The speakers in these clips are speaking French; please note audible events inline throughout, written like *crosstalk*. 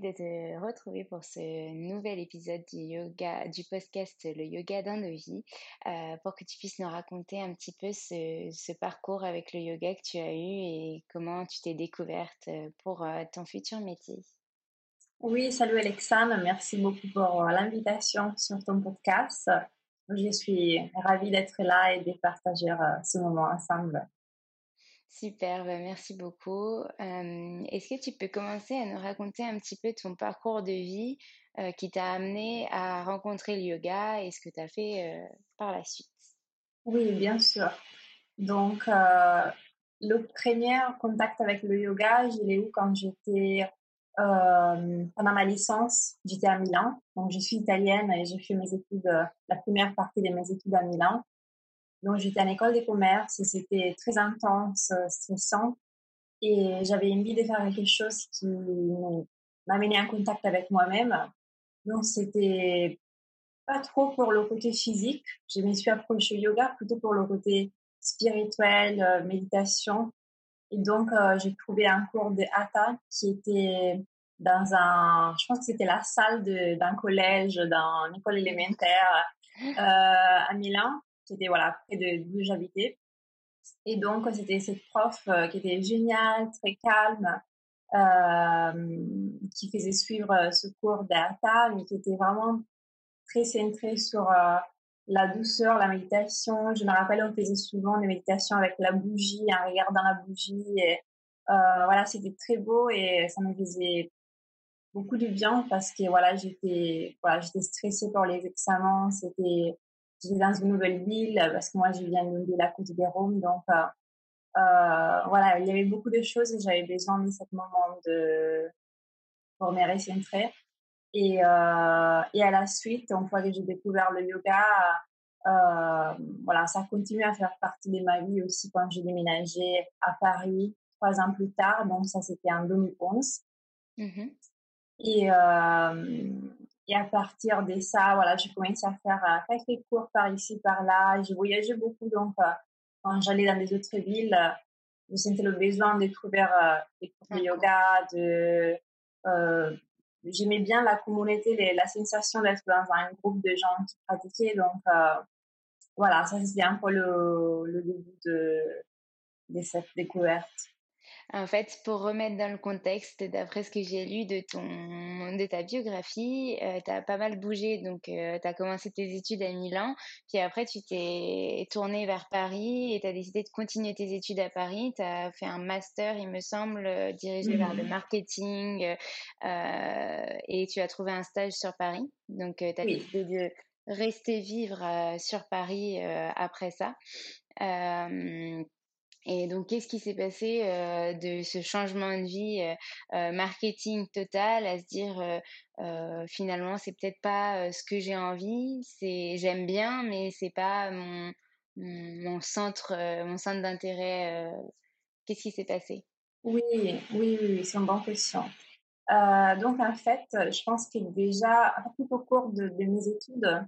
De te retrouver pour ce nouvel épisode du yoga, du podcast Le Yoga d'un de vie, euh, pour que tu puisses nous raconter un petit peu ce, parcours avec le yoga que tu as eu et comment tu t'es découverte pour euh, ton futur métier. Oui, salut Alexandre, merci beaucoup pour l'invitation sur ton podcast. Je suis ravie d'être là et de partager euh, ce moment ensemble. Super, bah, merci beaucoup. Est-ce que tu peux commencer à nous raconter un petit peu ton parcours de vie qui t'a amené à rencontrer le yoga et ce que tu as fait par la suite? Oui, bien sûr. Donc, le premier contact avec le yoga, je l'ai eu quand j'étais pendant ma licence. J'étais à Milan. Donc, je suis italienne et j'ai fait mes études, la première partie de mes études à Milan. Donc, j'étais en école de commerce et c'était très intense, euh, stressant. Et j'avais envie de faire quelque chose qui m'amenait en contact avec moi-même. Donc, c'était pas trop pour le côté physique. Je me suis approchée au yoga plutôt pour le côté spirituel, euh, méditation. Et donc, euh, j'ai trouvé un cours de Hatha qui était dans un, je pense que c'était la salle d'un collège, dans une école élémentaire à Milan qui était voilà près de d'où j'habitais. Et donc c'était cette prof euh, qui était géniale, très calme, euh, qui faisait suivre ce cours d'Hatha, mais qui était vraiment très centré sur euh, la douceur, la méditation. Je me rappelle, on faisait souvent des méditations avec la bougie, en regardant la bougie. Euh, voilà, c'était très beau et ça me faisait beaucoup de bien parce que voilà, j'étais voilà, j'étais stressée pour les examens. C'était dans une nouvelle ville parce que moi je viens d'une ville à côté de Rome donc euh, euh, voilà il y avait beaucoup de choses et j'avais besoin de ce moment de pour me recentrer. Et, euh, et à la suite une fois que j'ai découvert le yoga euh, voilà ça continue à faire partie de ma vie aussi quand j'ai déménagé à Paris trois ans plus tard. Donc ça c'était en 2011 mmh. et euh, et à partir de ça, voilà, j'ai commencé à faire euh, quelques cours par ici, par là. J'ai voyagé beaucoup, donc euh, quand j'allais dans des autres villes, je sentais le besoin de trouver des cours de yoga, de j'aimais bien la communauté, la sensation d'être dans un groupe de gens qui pratiquaient. Donc, voilà, ça c'était un peu le, le début de, de cette découverte. En fait, pour remettre dans le contexte, d'après ce que j'ai lu de, ton, de ta biographie, euh, tu as pas mal bougé. Donc, euh, tu as commencé tes études à Milan, puis après, tu t'es tourné vers Paris et tu as décidé de continuer tes études à Paris. Tu as fait un master, il me semble, euh, dirigé vers le mmh. marketing et tu as trouvé un stage sur Paris. Donc, tu as décidé de rester vivre sur Paris après ça. Et donc, qu'est-ce qui s'est passé euh, de ce changement de vie euh, euh, marketing total à se dire finalement c'est peut-être pas ce que j'ai envie, c'est j'aime bien mais c'est pas mon, mon, centre mon centre d'intérêt. qu'est-ce qui s'est passé? Oui, oui, oui, c'est une bonne question. donc en fait, je pense que déjà, tout au cours de mes études,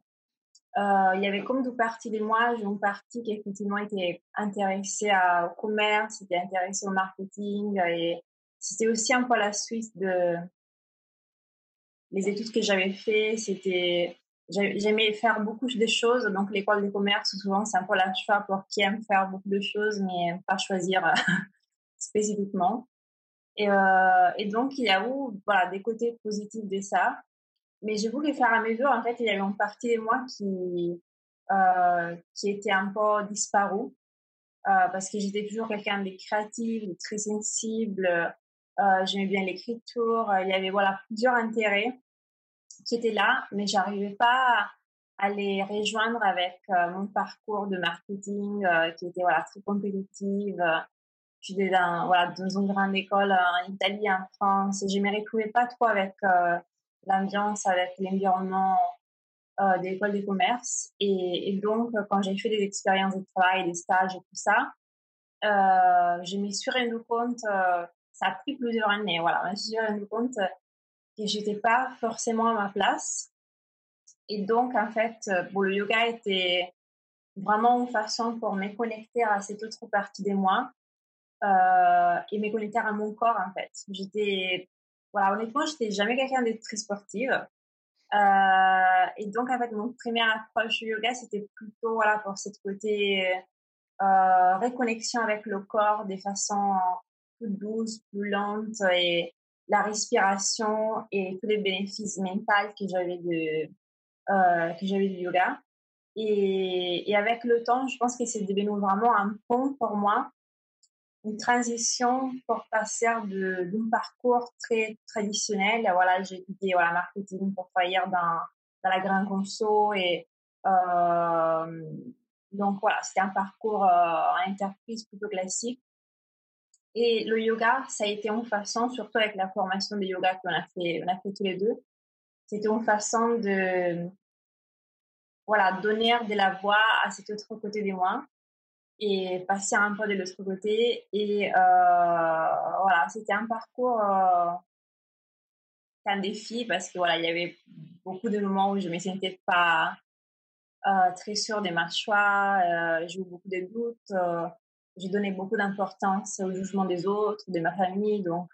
euh, il y avait comme deux parties de moi. Une partie qui effectivement était intéressée au commerce, était intéressée au marketing et c'était aussi un peu la suite de les études que j'avais fait. C'était j'aimais faire beaucoup de choses. Donc l'école de commerce souvent c'est un peu la choix pour qui aime faire beaucoup de choses mais pas choisir *laughs* spécifiquement. Et, euh, et donc il y a eu voilà des côtés positifs de ça mais j'ai voulu faire à mesure, en fait, il y avait une partie de moi qui, euh, qui était un peu disparue euh, parce que j'étais toujours quelqu'un de créatif, de très sensible. Euh, J'aimais bien l'écriture. Il y avait voilà plusieurs intérêts qui étaient là, mais j'arrivais pas à les rejoindre avec mon parcours de marketing qui était voilà très compétitive. J'étais dans voilà dans une grande école en Italie, en France. Je me retrouvais pas trop avec l'ambiance, avec l'environnement euh, des écoles de commerce. Et, donc, quand j'ai fait des expériences de travail, des stages et tout ça, euh, je me suis rendu compte, euh, ça a pris plusieurs années, voilà, je me suis rendu compte que j'étais pas forcément à ma place. Et donc, en fait, bon, le yoga était vraiment une façon pour me connecter à cette autre partie de moi euh, et me connecter à mon corps, en fait. J'étais voilà, honnêtement, j'étais jamais quelqu'un de très sportive. Euh, et donc, en fait, mon première approche du yoga, c'était plutôt voilà, pour cette côté euh, réconnexion avec le corps de façon plus douce, plus lente et la respiration et tous les bénéfices mentaux que j'avais de euh, que j'avais du yoga. Et, et, avec le temps, je pense que c'est devenu vraiment un pont pour moi une transition pour passer d'un parcours très traditionnel. Voilà, j'ai étudié voilà, marketing pour travailler dans, dans la grande conso et euh, donc voilà, c'était un parcours euh, entreprise plutôt classique. Et le yoga, ça a été une façon, surtout avec la formation de yoga qu'on a fait, on a fait tous les deux, c'était une façon de voilà, donner de la voix à cet autre côté de moi et passer un peu de l'autre côté. Et euh, voilà, c'était un parcours, euh, un défi parce que voilà, il y avait beaucoup de moments où je me sentais pas euh, très sûre de ma choix, euh, j'ai eu beaucoup de doutes, j'ai donné beaucoup d'importance au jugement des autres, de ma famille, donc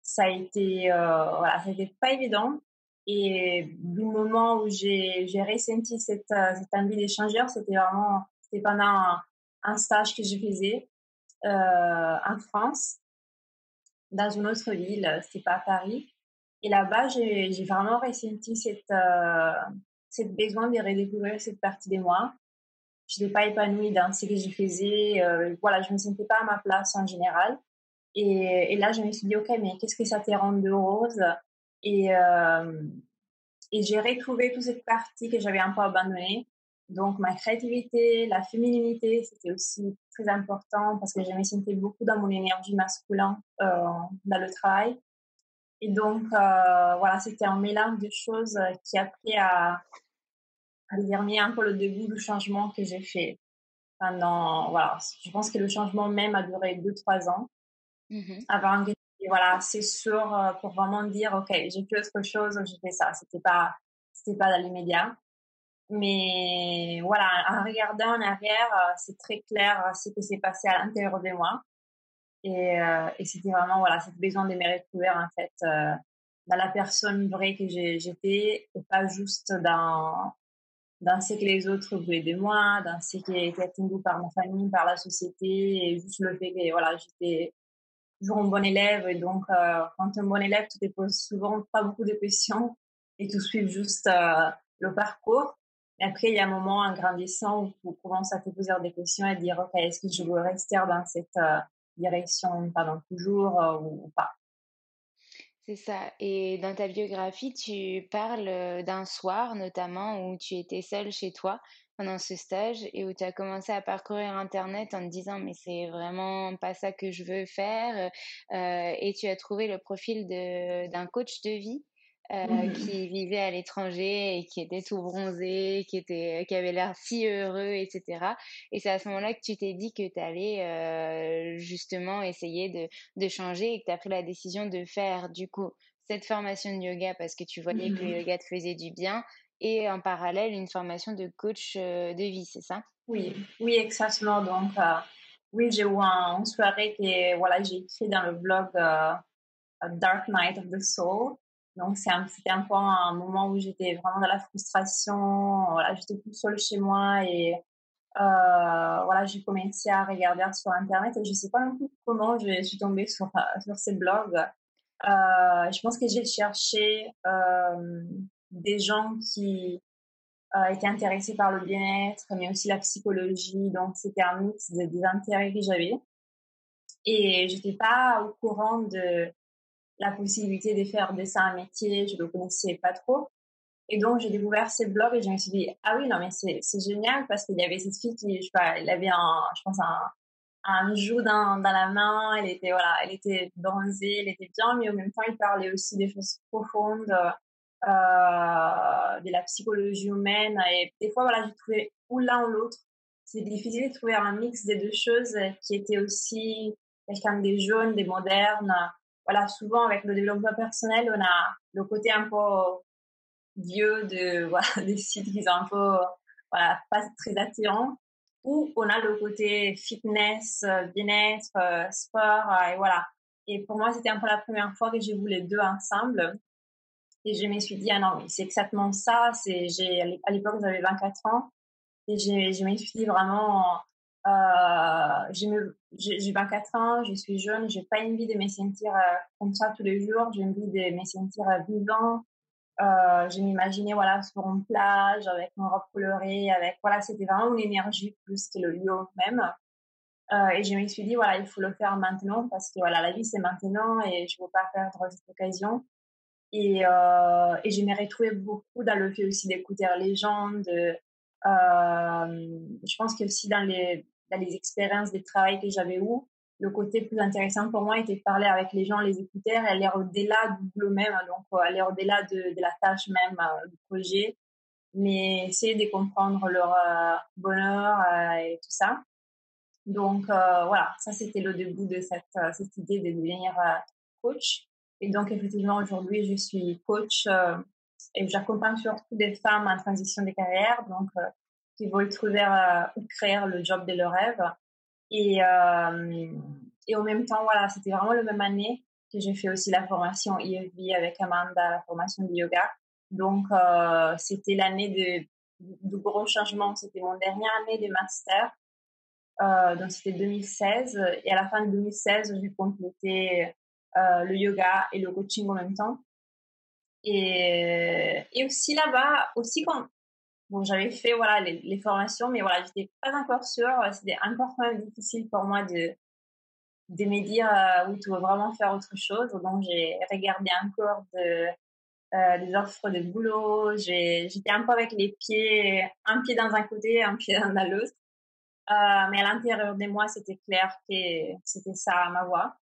ça a été, voilà, c'était pas évident. Et du moment où j'ai ressenti cette, cette envie d'échangeur, c'était vraiment, c'était pendant un stage que je faisais euh, en France, dans une autre ville, c'était pas à Paris. Et là-bas, j'ai vraiment ressenti cette, euh, cette besoin de redécouvrir cette partie de moi. Je n'étais pas épanouie dans ce que je faisais. Euh, voilà, je me sentais pas à ma place en général. Et, là, je me suis dit, OK, mais qu'est-ce que ça te rend heureuse Et, euh, et j'ai retrouvé toute cette partie que j'avais un peu abandonnée. Donc, ma créativité, la féminité, c'était aussi très important parce que je me sentais beaucoup dans mon énergie masculine euh, dans le travail. Et donc, euh, voilà, c'était un mélange de choses qui a pris à, à dire un peu le début du changement que j'ai fait. Pendant, voilà, je pense que le changement même a duré deux, trois ans. Mmh avant que, voilà, c'est sûr euh, pour vraiment dire, OK, j'ai fait autre chose, j'ai fait ça. C'était pas, c'était pas dans l'immédiat. Mais voilà, en regardant en arrière, c'est très clair ce qui s'est passé à l'intérieur de moi. Et, et c'était vraiment voilà, cette besoin de me retrouver en fait dans la personne vraie que j'étais et pas juste dans dans ce que les autres voulaient de moi, dans ce qui était attendu par ma famille, par la société, et juste le fait que voilà, j'étais toujours un bon élève. Et donc, euh, quand un bon élève, tu te poses souvent pas beaucoup de questions et tu suis juste euh, le parcours. Après, il y a un moment en grandissant où tu commences à te poser des questions et dire, OK, est-ce que je veux rester dans cette euh, direction pendant toujours ou pas? C'est ça. Et dans ta biographie, tu parles d'un soir notamment où tu étais seule chez toi pendant ce stage et où tu as commencé à parcourir Internet en te disant mais c'est vraiment pas ça que je veux faire. et tu as trouvé le profil d'un coach de vie? Euh, mmh. qui vivait à l'étranger et qui était tout bronzé, qui était, qui avait l'air si heureux, etc. Et c'est à ce moment-là que tu t'es dit que tu allais euh, justement essayer de, de changer et que tu as pris la décision de faire du coup cette formation de yoga parce que tu voyais que le mmh. yoga te faisait du bien et en parallèle une formation de coach euh, de vie, c'est ça? Oui, oui, exactement. Donc, oui, j'ai eu une soirée que voilà, j'ai écrit dans le blog Dark Night of the Soul donc, c'était un peu un moment où j'étais vraiment dans la frustration. Voilà, j'étais toute seule chez moi et euh, voilà, j'ai commencé à regarder sur Internet et je sais pas non plus comment je suis tombée sur, *laughs* sur ces blogs. Euh, je pense que j'ai cherché euh, des gens qui euh, étaient intéressés par le bien-être, mais aussi la psychologie. Donc, c'était un mix des intérêts que j'avais. Et j'étais pas au courant de la possibilité de faire de ça un métier, je ne le connaissais pas trop. Et donc, j'ai découvert ces blogs et je me suis dit, ah oui, non, mais c'est, génial parce qu'il y avait cette fille qui, je sais pas, elle avait un, je pense, un, un joug dans, dans la main, elle était, voilà, elle était bronzée, elle était bien, mais en même temps, il parlait aussi des choses profondes, euh, de la psychologie humaine. Et des fois, voilà, j'ai trouvé ou l'un ou l'autre. C'est difficile de trouver un mix des deux choses qui était aussi quelqu'un des jeunes, des modernes, voilà, souvent avec le développement personnel, on a le côté un peu vieux de, *laughs* voilà, des sites qui sont un peu, voilà, pas très attirants. Ou on a le côté fitness, bien-être, sport, euh, et voilà. Et pour moi, c'était un peu la première fois que j'ai vu les deux ensemble. Et je me suis dit, ah non, c'est exactement ça. À l'époque, j'avais 24 ans. Et j'ai, je me suis dit vraiment, euh, j'ai 24 ans, je suis jeune, j'ai pas envie de me sentir euh, comme ça tous les jours, j'ai envie de me sentir euh, vivant. Euh, je m'imaginais voilà sur une plage avec mon robe colorée, avec voilà c'était vraiment une énergie plus que le lieu même. Euh, et je me suis dit voilà il faut le faire maintenant parce que voilà la vie c'est maintenant et je veux pas perdre cette occasion. Et, et je me retrouvais beaucoup dans le fait aussi d'écouter les gens, de je pense que aussi dans les les expériences des travail que j'avais eu, le côté plus intéressant pour moi était de parler avec les gens, les écouter, aller au-delà du boulot même, donc euh, aller au-delà de, de, la tâche même euh, du projet, mais essayer de comprendre leur euh, bonheur et tout ça. Donc voilà, ça c'était le début de cette, cette idée de devenir coach. Et donc effectivement aujourd'hui je suis coach et j'accompagne surtout des femmes en transition de carrière, donc qui veulent trouver ou créer le job de leur rêve. Et, euh, et en même temps, voilà, c'était vraiment la même année que j'ai fait aussi la formation IFB avec Amanda, la formation de yoga. Donc, euh, c'était l'année de, de gros changements. C'était mon dernière année de master. Euh, donc, c'était 2016. Et à la fin de 2016, j'ai complété euh, le yoga et le coaching en même temps. Et, et aussi là-bas, aussi quand, J'avais fait voilà les, formations, mais voilà, j'étais pas encore sûre. C'était encore quand même difficile pour moi de de me dire euh, oui, tu veux vraiment faire autre chose. Donc j'ai regardé encore euh, des offres de boulot. J'étais un peu avec les pieds, un pied dans un côté, un *laughs* pied dans l'autre. Euh, mais à l'intérieur de moi, c'était clair que c'était ça ma voie.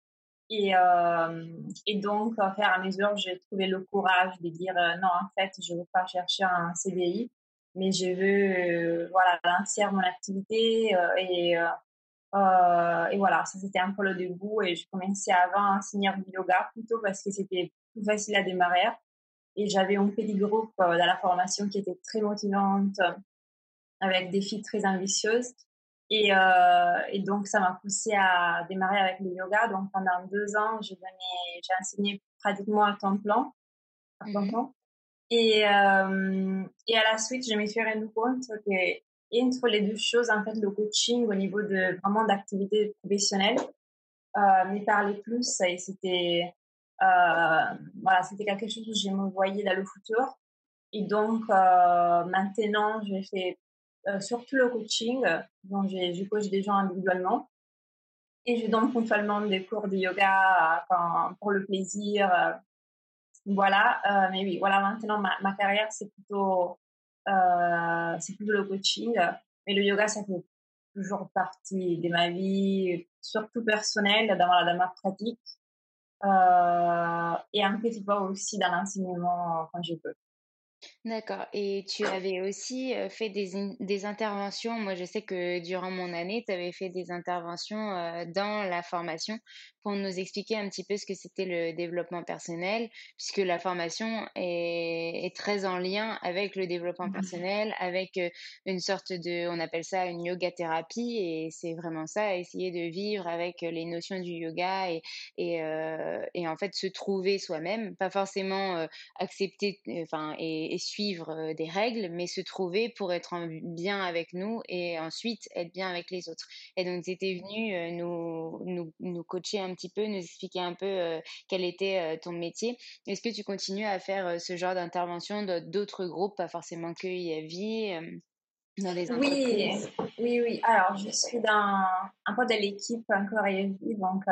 Et, euh, et donc, au fur et à mesure, j'ai trouvé le courage de dire non, en fait, je ne veux pas chercher un CDI mais je veux euh, voilà lancer mon activité euh, et euh, et voilà ça c'était un peu le début et je commençais avant à enseigner du yoga plutôt parce que c'était plus facile à démarrer et j'avais un petit groupe dans la formation qui était très motivante, avec des filles très ambitieuses. Et, et donc, ça m'a poussé à démarrer avec le yoga. Donc, pendant deux ans, j'ai enseigné pratiquement à temps plein. À temps mmh plein. Et, euh, et à la suite, je me suis rendu compte que entre les deux choses, en fait, le coaching au niveau de vraiment d'activité professionnelle euh, me parlait plus et c'était euh, voilà, c'était quelque chose où je me voyais dans le futur. Et donc euh, maintenant, je fais euh, surtout le coaching, donc je, coach des gens individuellement et je donne ponctuellement des cours de yoga enfin, pour le plaisir voilà, euh, mais oui, voilà, maintenant ma, ma carrière, c'est plutôt, euh, c'est plutôt le coaching. Mais le yoga, ça fait toujours partie de ma vie, surtout personnelle, dans, dans ma pratique. Euh, et un petit peu aussi dans l'enseignement quand je peux. D'accord. Et tu avais aussi fait des, des, interventions. Moi, je sais que durant mon année, tu avais fait des interventions dans la formation pour nous expliquer un petit peu ce que c'était le développement personnel, puisque la formation est, est, très en lien avec le développement mmh personnel, avec une sorte de, on appelle ça une yoga thérapie, et c'est vraiment ça, essayer de vivre avec les notions du yoga et, et, et en fait se trouver soi-même, pas forcément accepter, enfin, et, et suivre des règles, mais se trouver pour être en bien avec nous et ensuite être bien avec les autres. Et donc, tu étais venu nous, nous, nous, coacher un petit peu, nous expliquer un peu quel était ton métier. Est-ce que tu continues à faire ce genre d'intervention dans d'autres groupes, pas forcément que IAVI dans les entreprises? Oui, oui, oui. Alors, je suis dans un peu de l'équipe encore IAVI, donc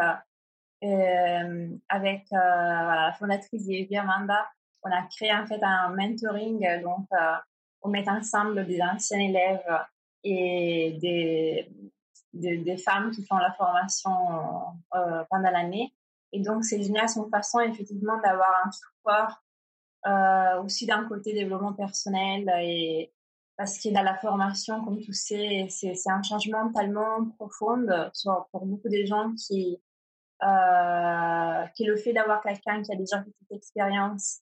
euh, avec euh, la fondatrice IAVI, Amanda on a créé en fait un mentoring, donc euh, on met ensemble des anciens élèves et des, des, femmes qui font la formation euh, pendant l'année. Et donc c'est génial, c'est une façon effectivement d'avoir un support euh, aussi d'un côté développement personnel et parce que dans la formation, comme tu sais, c'est un changement tellement profond pour beaucoup de gens qui, euh, qui le fait d'avoir quelqu'un qui a déjà une petite expérience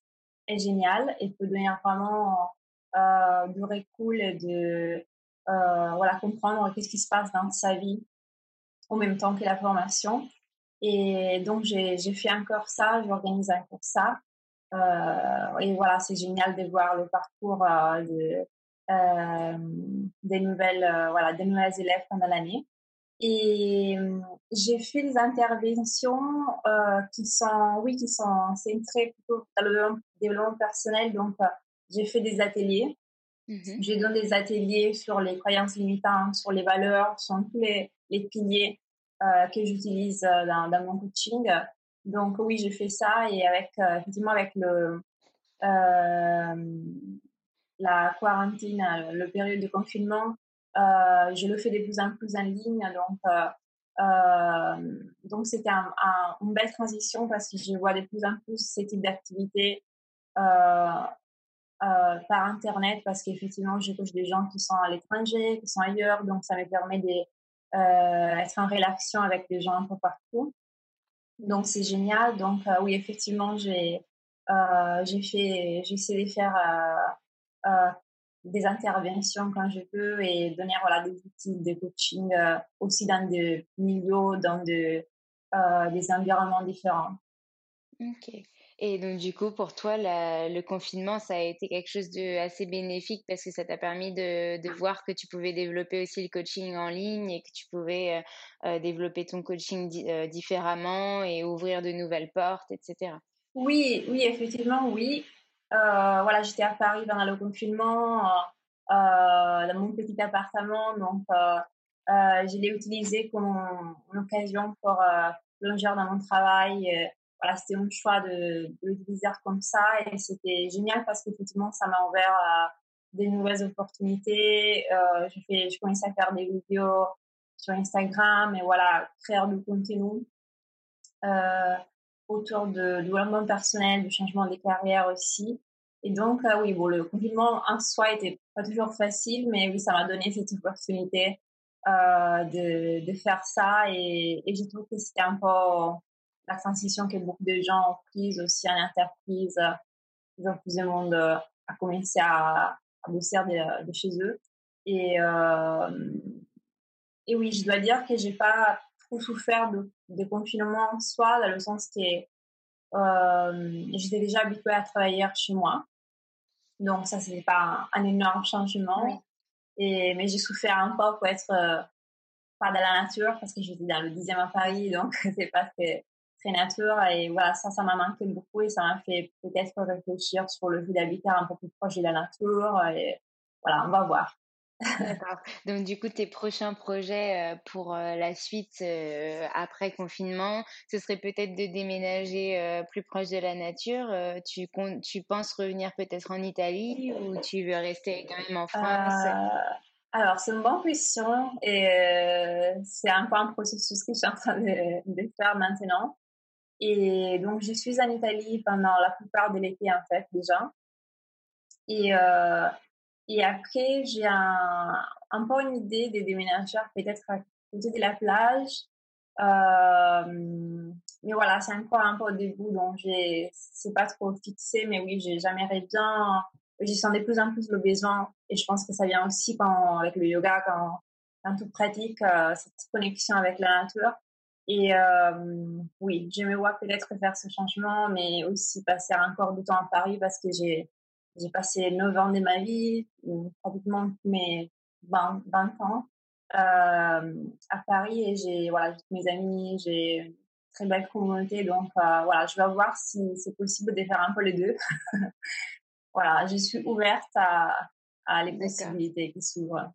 est génial et peut donner vraiment euh, du recul et de euh, voilà, comprendre qu'est-ce qui se passe dans sa vie en même temps que la formation. Et donc, j'ai fait encore ça, j'organise encore ça. Euh, et voilà, c'est génial de voir le parcours euh, de, euh, des, nouvelles, euh, voilà, des nouvelles élèves pendant l'année. Et j'ai fait des interventions euh, qui sont, oui, qui sont centrées plutôt dans le développement personnel. Donc, euh, j'ai fait des ateliers. Mmh j'ai donné des ateliers sur les croyances limitantes, sur les valeurs, sur tous les, les piliers euh, que j'utilise dans, dans, mon coaching. Donc, oui, j'ai fait ça et avec, effectivement, avec le, la quarantaine, le période de confinement, euh, je le fais de plus en plus en ligne, donc euh, euh, donc c'était un, une belle transition parce que je vois de plus en plus ce type d'activité par internet parce qu'effectivement je touche des gens qui sont à l'étranger, qui sont ailleurs, donc ça me permet d'être en relation avec des gens un peu partout. Donc c'est génial. Donc oui effectivement j'ai j'ai fait j'essaie de faire des interventions quand je peux et donner voilà, des outils de coaching euh, aussi dans des milieux, dans de, euh, des environnements différents. Ok. Et donc, du coup, pour toi, le confinement, ça a été quelque chose de assez bénéfique parce que ça t'a permis de, de, voir que tu pouvais développer aussi le coaching en ligne et que tu pouvais euh, développer ton coaching différemment et ouvrir de nouvelles portes, etc. Oui, oui, effectivement, oui. Euh, voilà, j'étais à Paris pendant le confinement, euh, euh, dans mon petit appartement, donc je l'ai utilisé comme occasion pour plonger dans mon travail. Voilà, c'était un choix de, de l'utiliser comme ça et c'était génial parce qu'effectivement, ça m'a ouvert des nouvelles opportunités. Euh, je, fais, je commençais à faire des vidéos sur Instagram et voilà, créer du contenu. Euh, autour de, développement personnel, du changement des carrières aussi. Et donc, euh, oui, bon, le confinement en soi était pas toujours facile, mais oui, ça m'a donné cette opportunité de, faire ça. Et, et je trouve que c'était un peu la transition que beaucoup de gens ont prise aussi en entreprise plus en plus de monde a commencé à, à bosser de, de, chez eux. Et, et oui, je dois dire que j'ai pas trop souffert de, de confinement en soi, dans le sens que euh, j'étais déjà habituée à travailler chez moi. Donc ça, c'était pas un, énorme changement. Et, mais j'ai souffert un peu pour être euh, pas dans la nature parce que j'étais dans le 10e à Paris, donc *laughs* c'est pas très, très nature. Et voilà, ça, ça m'a manqué beaucoup et ça m'a fait peut-être réfléchir sur le fait d'habiter un peu plus proche de la nature. Et voilà, on va voir. D'accord. Donc, du coup, tes prochains projets euh, pour euh, la suite euh, après confinement, ce serait peut-être de déménager plus proche de la nature. tu, tu penses revenir peut-être en Italie ou tu veux rester quand même en France? Alors, c'est une bonne question et c'est encore un processus que je suis en train de, de, faire maintenant. Et donc, je suis en Italie pendant la plupart de l'été, en fait, déjà. Et et après, j'ai un, un peu une idée des déménageurs, peut-être à côté de la plage. Euh, mais voilà, c'est encore un peu au début, donc c'est pas trop fixé, mais oui, j'ai jamais bien, j'ai sens de plus en plus le besoin, et je pense que ça vient aussi quand, avec le yoga, quand, quand tu pratiques euh, cette connexion avec la nature. Et euh, oui, j'aimerais peut-être faire ce changement, mais aussi passer encore du temps à Paris parce que j'ai, j'ai passé 9 ans de ma vie, pratiquement mes 20, 20 ans euh, à Paris et j'ai voilà, mes amis, j'ai une très belle communauté. Donc euh, voilà, je vais voir si c'est possible de faire un peu les deux. *laughs* voilà, je suis ouverte à, à les possibilités qui s'ouvrent.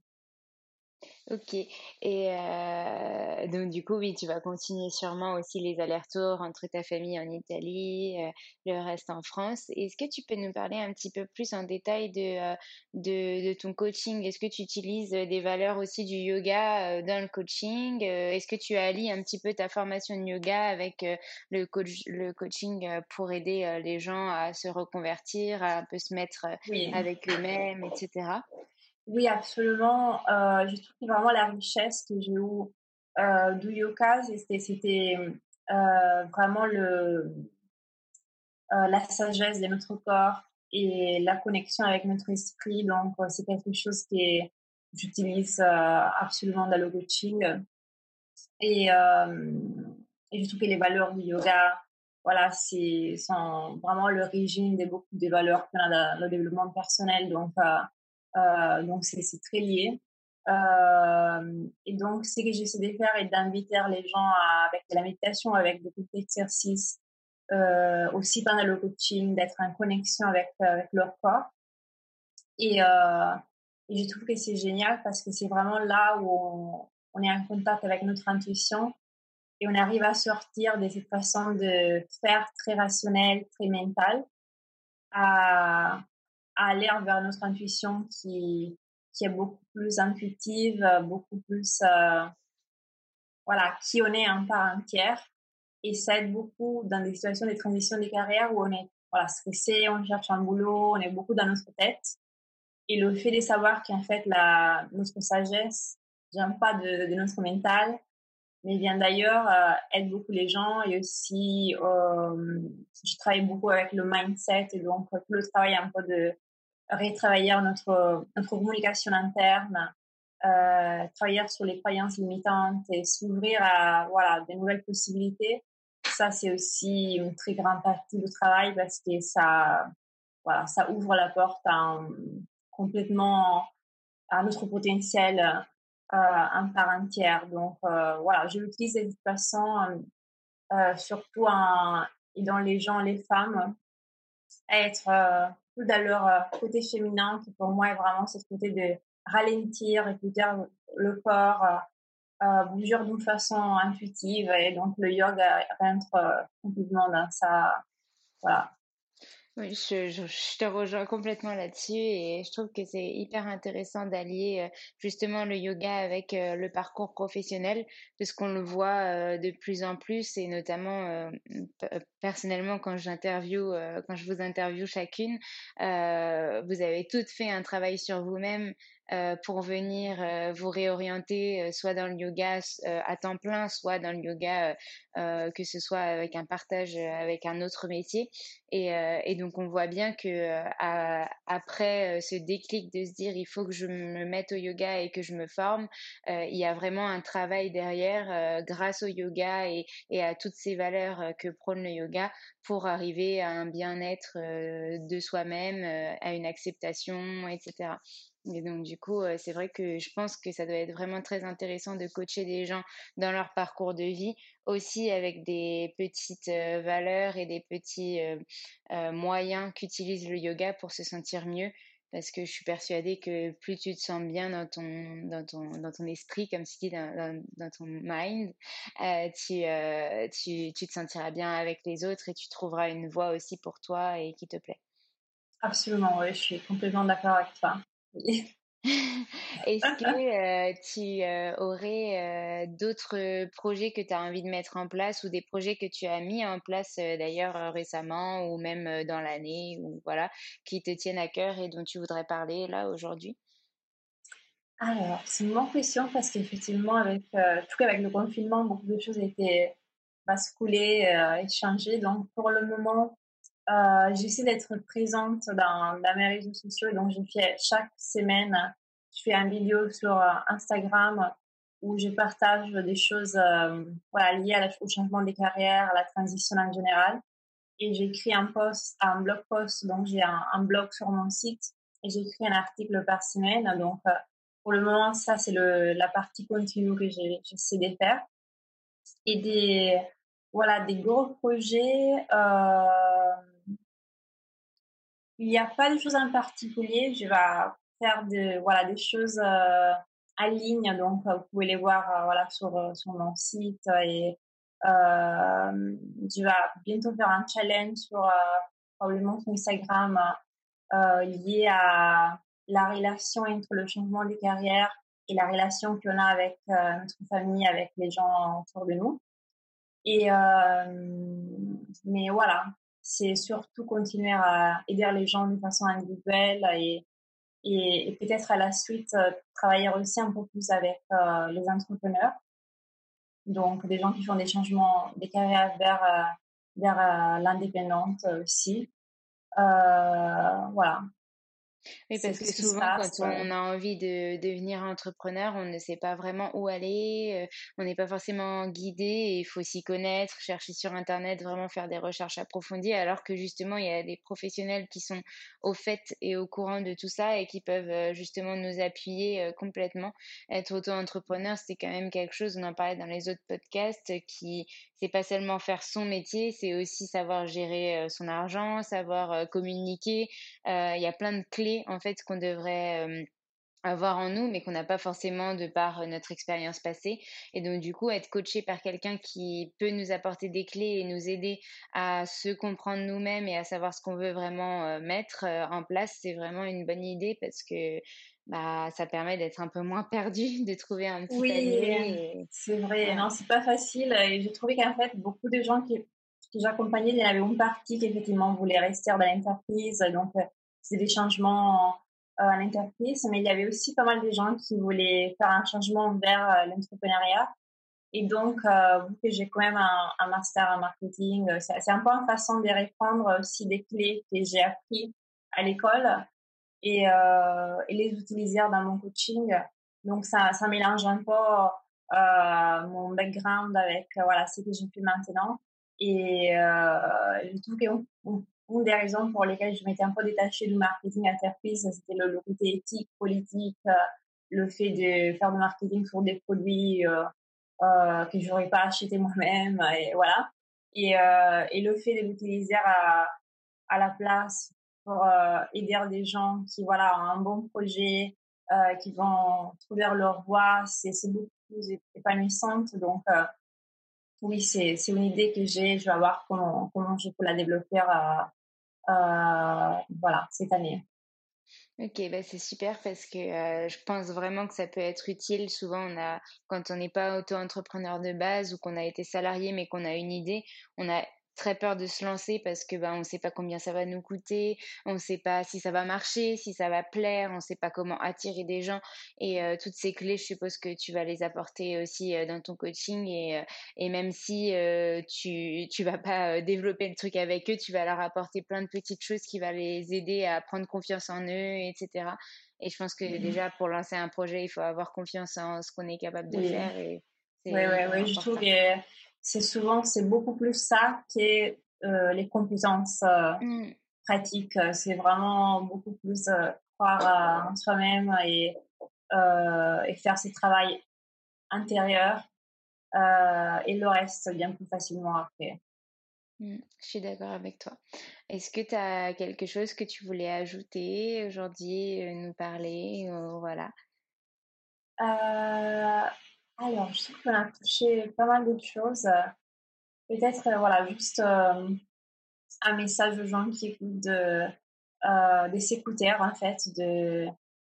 Ok. Et euh, donc, du coup, oui, tu vas continuer sûrement aussi les allers-retours entre ta famille en Italie, euh, le reste en France. Est-ce que tu peux nous parler un petit peu plus en détail de, euh, de, de, ton coaching? Est-ce que tu utilises des valeurs aussi du yoga dans le coaching? Est-ce que tu allies un petit peu ta formation de yoga avec le, coach, le coaching pour aider les gens à se reconvertir, à un peu se mettre avec eux-mêmes, etc. Oui, absolument. Euh, je trouve vraiment la richesse que j'ai eue euh, du yoga, c'était euh, vraiment euh, la sagesse de notre corps et la connexion avec notre esprit. Donc, c'est quelque chose que j'utilise absolument dans le coaching. Et, et je trouve que les valeurs du yoga, voilà, c'est vraiment l'origine de beaucoup des valeurs qu'on a dans le développement personnel. Donc, euh, donc, c'est très lié. Euh, et donc, ce que j'essaie de faire est d'inviter les gens avec de la méditation, avec des petits exercices, euh, aussi pendant le coaching, d'être en connexion avec, leur corps. Et, euh, et je trouve que c'est génial parce que c'est vraiment là où on, on, est en contact avec notre intuition et on arrive à sortir de cette façon de faire très rationnelle, très mentale, à, aller vers notre intuition qui, qui est beaucoup plus intuitive, beaucoup plus, euh, voilà, qui on est en part entière. Et ça aide beaucoup dans des situations de transition de carrière où on est, voilà, stressé, on cherche un boulot, on est beaucoup dans notre tête. Et le fait de savoir qu'en fait, la, notre sagesse vient pas de, notre mental, mais vient d'ailleurs, euh, aide beaucoup les gens et aussi, euh, je travaille beaucoup avec le mindset et donc le travail un peu de retravailler notre, notre communication interne, euh, travailler sur les croyances limitantes et s'ouvrir à voilà, des nouvelles possibilités. Ça, c'est aussi une très grande partie du travail parce que ça, voilà, ça ouvre la porte complètement à notre potentiel euh, en part entière. Donc, euh, voilà, je l'utilise de toute façon, euh, surtout en aidant les gens, les femmes, à être euh, dans leur euh, côté féminin qui pour moi est vraiment ce côté de ralentir, écouter le corps, euh, euh, bouger d'une façon intuitive et donc le yoga rentre complètement dans ça. Voilà, oui, je, je, te rejoins complètement là-dessus et je trouve que c'est hyper intéressant d'allier euh, justement le yoga avec euh, le parcours professionnel parce qu'on le voit euh, de plus en plus et notamment personnellement quand j'interview, quand je vous interview chacune, vous avez toutes fait un travail sur vous-même pour venir vous réorienter soit dans le yoga à temps plein, soit dans le yoga que ce soit avec un partage avec un autre métier. Et, et donc on voit bien que après ce déclic de se dire il faut que je me mette au yoga et que je me forme, il y a vraiment un travail derrière grâce au yoga et, et à toutes ces valeurs que prône le yoga pour arriver à un bien-être de soi-même, à une acceptation, etc. Et donc, du coup, c'est vrai que je pense que ça doit être vraiment très intéressant de coacher des gens dans leur parcours de vie, aussi avec des petites valeurs et des petits moyens qu'utilise le yoga pour se sentir mieux. Parce que je suis persuadée que plus tu te sens bien dans ton, dans ton, dans ton esprit, comme si dis, dans, dans, ton mind, tu, tu, tu te sentiras bien avec les autres et tu trouveras une voie aussi pour toi et qui te plaît. Absolument, oui, je suis complètement d'accord avec toi. *laughs* Est-ce que tu aurais d'autres projets que tu as envie de mettre en place ou des projets que tu as mis en place d'ailleurs récemment ou même dans l'année ou voilà qui te tiennent à cœur et dont tu voudrais parler là aujourd'hui? Alors, c'est une bonne question parce qu'effectivement, avec, tout avec le confinement, beaucoup de choses étaient basculées, échangées. Donc, pour le moment, euh, j'essaie d'être présente dans, dans, mes réseaux sociaux. Donc, je fais chaque semaine, je fais une vidéo sur euh, Instagram où je partage des choses euh, voilà, liées au changement des carrières, à la transition en général. Et j'écris un post, un blog post. Donc, j'ai un, un, blog sur mon site et j'écris un article par semaine. Donc, pour le moment, ça, c'est la partie continue que j'essaie de faire. Et des, voilà, des gros projets. Euh, il n'y a pas de choses en particulier. Je vais faire de, voilà, des choses euh, en ligne. Donc, vous pouvez les voir euh, voilà, sur, euh, sur mon site. Et euh, je vais bientôt faire un challenge sur euh, probablement sur Instagram lié à la relation entre le changement de carrière et la relation qu'on a avec notre famille, avec les gens autour de nous. Et mais voilà, c'est surtout continuer à aider les gens de façon individuelle et, et, peut-être à la suite euh, travailler aussi un peu plus avec euh, les entrepreneurs. Donc, des gens qui font des changements, des carrières vers, euh, vers l'indépendante aussi. voilà, oui, parce que souvent, quand on a envie de devenir entrepreneur, on ne sait pas vraiment où aller, on n'est pas forcément guidé, il faut s'y connaître, chercher sur Internet, vraiment faire des recherches approfondies, alors que justement, il y a des professionnels qui sont au fait et au courant de tout ça et qui peuvent justement nous appuyer complètement. Être auto-entrepreneur, c'est quand même quelque chose, on en parlait dans les autres podcasts, qui c'est pas seulement faire son métier, c'est aussi savoir gérer son argent, savoir communiquer. Il y a plein de clés en fait qu'on devrait avoir en nous, mais qu'on n'a pas forcément de par notre expérience passée. Et donc, du coup, être coaché par quelqu'un qui peut nous apporter des clés et nous aider à se comprendre nous-mêmes et à savoir ce qu'on veut vraiment mettre en place, c'est vraiment une bonne idée parce que bah, ça permet d'être un peu moins *laughs* perdu, de trouver un petit oui, c'est vrai. Non, c'est pas facile. Et j'ai trouvé qu'en fait, beaucoup de gens qui, que j'accompagnais, il y en avait une partie qui effectivement voulait rester dans l'entreprise. Donc, des changements euh, à l'entreprise. Mais il y avait aussi pas mal de gens qui voulaient faire un changement vers euh, l'entrepreneuriat. Et donc, euh, que j'ai quand même un, master en marketing, c'est un peu une façon de répondre aussi des clés que j'ai appris à l'école et, les utiliser dans mon coaching. Donc, ça, mélange un peu mon background avec voilà, ce que je fais maintenant. Et euh, je trouve qu'une des raisons pour lesquelles je m'étais un peu détachée du marketing entreprise, c'était le, côté éthique, politique, euh, le fait de faire du marketing sur des produits euh, euh, que j'aurais pas acheté moi-même, et voilà. Et, euh, et le fait de l'utiliser à, à la place pour euh, aider des gens qui voilà ont un bon projet, euh, qui vont trouver leur voie. C'est beaucoup plus épanouissante. Donc euh, oui, c'est une idée que j'ai. Je vais voir comment, comment je peux la développer voilà cette année. Ok, bah c'est super parce que je pense vraiment que ça peut être utile. Souvent, on a, quand on n'est pas auto-entrepreneur de base ou qu'on a été salarié mais qu'on a une idée, on a très peur de se lancer parce que bah, on ne sait pas combien ça va nous coûter, on ne sait pas si ça va marcher, si ça va plaire, on ne sait pas comment attirer des gens. Et toutes ces clés, je suppose que tu vas les apporter aussi dans ton coaching. Et, et même si tu tu vas pas développer le truc avec eux, tu vas leur apporter plein de petites choses qui vont les aider à prendre confiance en eux, etc. Et je pense que mmh déjà, pour lancer un projet, il faut avoir confiance en ce qu'on est capable de faire. Et oui, oui, oui. Je trouve que c'est souvent, c'est beaucoup plus ça que euh, les compétences euh, mmh. pratiques. C'est vraiment beaucoup plus euh, croire en soi-même et, et faire ce travail intérieur. et le reste bien plus facilement après. Mmh, je suis d'accord avec toi. Est-ce que tu as quelque chose que tu voulais ajouter aujourd'hui, nous parler, voilà? Alors, je trouve qu'on a touché pas mal d'autres choses. Peut-être, voilà, juste un message aux gens qui écoutent de, de s'écouter en fait,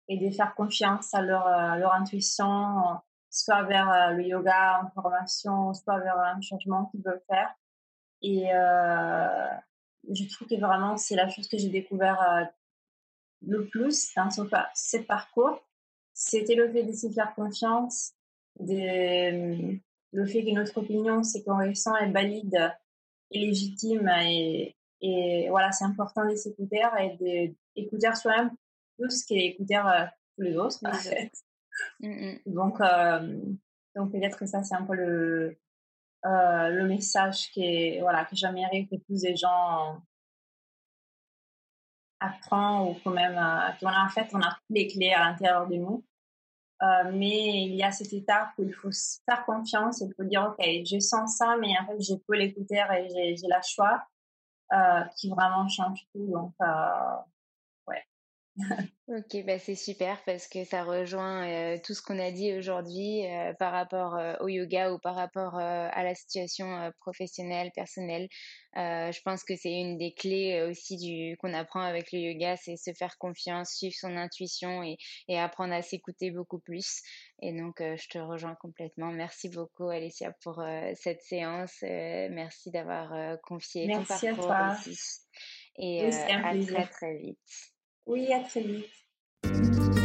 et de faire confiance à leur, leur intuition, soit vers le yoga en formation, soit vers un changement qu'ils veulent faire. Et je trouve que vraiment, c'est la chose que j'ai découvert le plus dans ce, ce parcours. C'était le fait de se faire confiance, de, le fait que notre opinion, c'est qu'on ressent, est valide et légitime. Et, et voilà, c'est important de s'écouter et d'écouter soi-même plus qu'écouter tous les autres, en fait. Mmh, mmh. Donc, donc peut-être que ça, c'est un peu le, euh, le message qui voilà, que j'aimerais que plus de gens apprennent ou quand même, euh, qu'on a en fait, on a toutes les clés à l'intérieur de nous. Euh, mais il y a cette étape où il faut faire confiance il faut dire, OK, je sens ça, mais en fait, je peux l'écouter et j'ai la choix qui vraiment change tout. Donc, Ok, bah c'est super parce que ça rejoint tout ce qu'on a dit aujourd'hui par rapport au yoga ou par rapport à la situation professionnelle, personnelle. je pense que c'est une des clés aussi du qu'on apprend avec le yoga, c'est se faire confiance, suivre son intuition et, et apprendre à s'écouter beaucoup plus. Et donc, je te rejoins complètement. Merci beaucoup, Alicia, pour cette séance. merci d'avoir confié ton parcours à toi. Et à très très vite. Oui, à très vite.